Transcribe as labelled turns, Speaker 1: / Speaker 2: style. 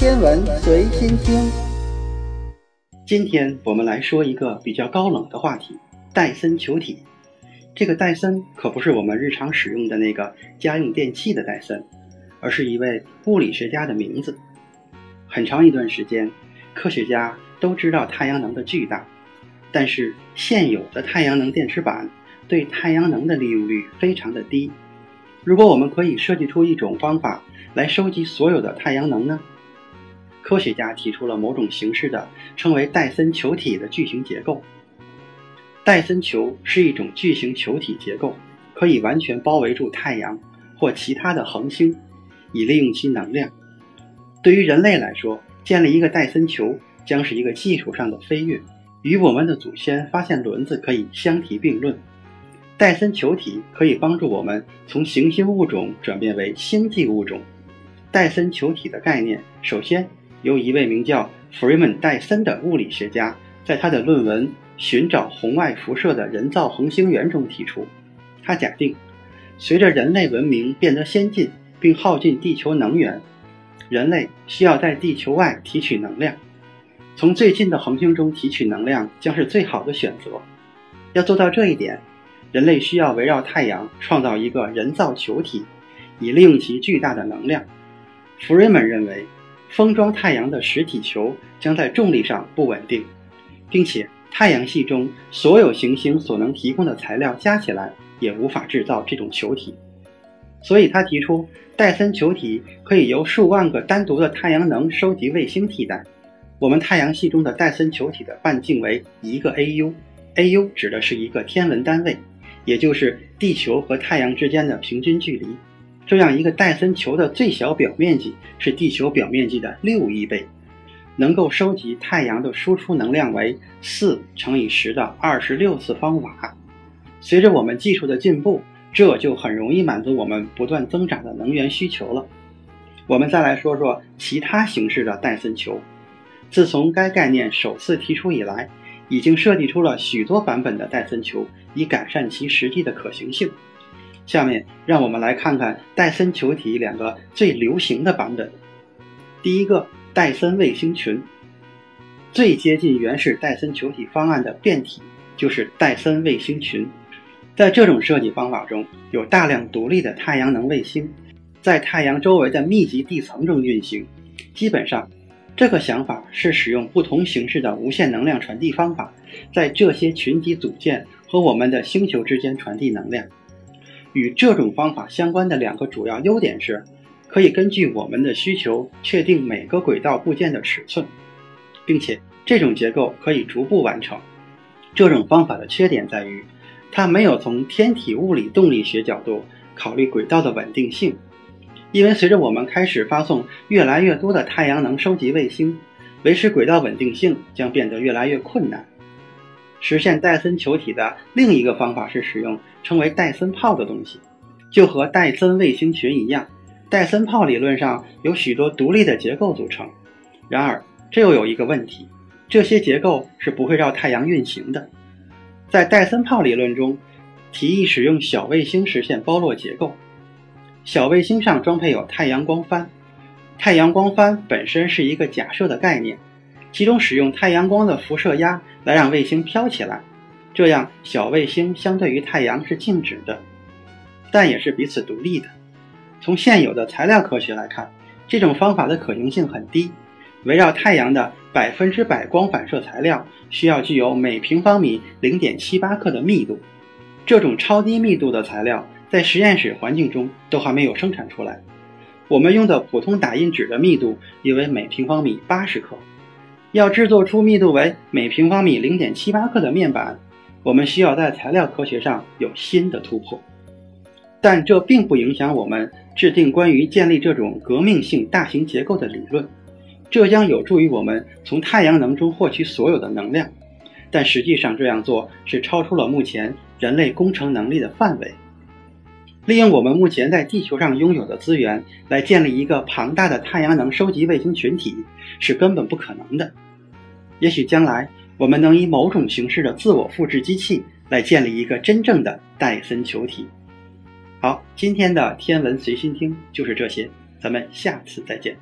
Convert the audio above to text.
Speaker 1: 天文随心听。
Speaker 2: 今天我们来说一个比较高冷的话题——戴森球体。这个戴森可不是我们日常使用的那个家用电器的戴森，而是一位物理学家的名字。很长一段时间，科学家都知道太阳能的巨大，但是现有的太阳能电池板对太阳能的利用率非常的低。如果我们可以设计出一种方法来收集所有的太阳能呢？科学家提出了某种形式的称为戴森球体的巨型结构。戴森球是一种巨型球体结构，可以完全包围住太阳或其他的恒星，以利用其能量。对于人类来说，建立一个戴森球将是一个技术上的飞跃，与我们的祖先发现轮子可以相提并论。戴森球体可以帮助我们从行星物种转变为星际物种。戴森球体的概念，首先由一位名叫弗瑞曼·戴森的物理学家在他的论文《寻找红外辐射的人造恒星源》中提出。他假定，随着人类文明变得先进并耗尽地球能源，人类需要在地球外提取能量。从最近的恒星中提取能量将是最好的选择。要做到这一点。人类需要围绕太阳创造一个人造球体，以利用其巨大的能量。弗瑞曼认为，封装太阳的实体球将在重力上不稳定，并且太阳系中所有行星所能提供的材料加起来也无法制造这种球体。所以他提出，戴森球体可以由数万个单独的太阳能收集卫星替代。我们太阳系中的戴森球体的半径为一个 AU，AU 指的是一个天文单位。也就是地球和太阳之间的平均距离，这样一个戴森球的最小表面积是地球表面积的六亿倍，能够收集太阳的输出能量为四乘以十的二十六次方瓦。随着我们技术的进步，这就很容易满足我们不断增长的能源需求了。我们再来说说其他形式的戴森球。自从该概念首次提出以来，已经设计出了许多版本的戴森球，以改善其实际的可行性。下面让我们来看看戴森球体两个最流行的版本。第一个，戴森卫星群，最接近原始戴森球体方案的变体就是戴森卫星群。在这种设计方法中，有大量独立的太阳能卫星，在太阳周围的密集地层中运行，基本上。这个想法是使用不同形式的无线能量传递方法，在这些群体组件和我们的星球之间传递能量。与这种方法相关的两个主要优点是，可以根据我们的需求确定每个轨道部件的尺寸，并且这种结构可以逐步完成。这种方法的缺点在于，它没有从天体物理动力学角度考虑轨道的稳定性。因为随着我们开始发送越来越多的太阳能收集卫星，维持轨道稳定性将变得越来越困难。实现戴森球体的另一个方法是使用称为戴森炮的东西，就和戴森卫星群一样，戴森炮理论上由许多独立的结构组成。然而，这又有一个问题：这些结构是不会绕太阳运行的。在戴森炮理论中，提议使用小卫星实现包络结构。小卫星上装配有太阳光帆，太阳光帆本身是一个假设的概念，其中使用太阳光的辐射压来让卫星飘起来，这样小卫星相对于太阳是静止的，但也是彼此独立的。从现有的材料科学来看，这种方法的可行性很低。围绕太阳的百分之百光反射材料需要具有每平方米零点七八克的密度，这种超低密度的材料。在实验室环境中都还没有生产出来。我们用的普通打印纸的密度约为每平方米八十克，要制作出密度为每平方米零点七八克的面板，我们需要在材料科学上有新的突破。但这并不影响我们制定关于建立这种革命性大型结构的理论，这将有助于我们从太阳能中获取所有的能量。但实际上这样做是超出了目前人类工程能力的范围。利用我们目前在地球上拥有的资源来建立一个庞大的太阳能收集卫星群体是根本不可能的。也许将来我们能以某种形式的自我复制机器来建立一个真正的戴森球体。好，今天的天文随心听就是这些，咱们下次再见。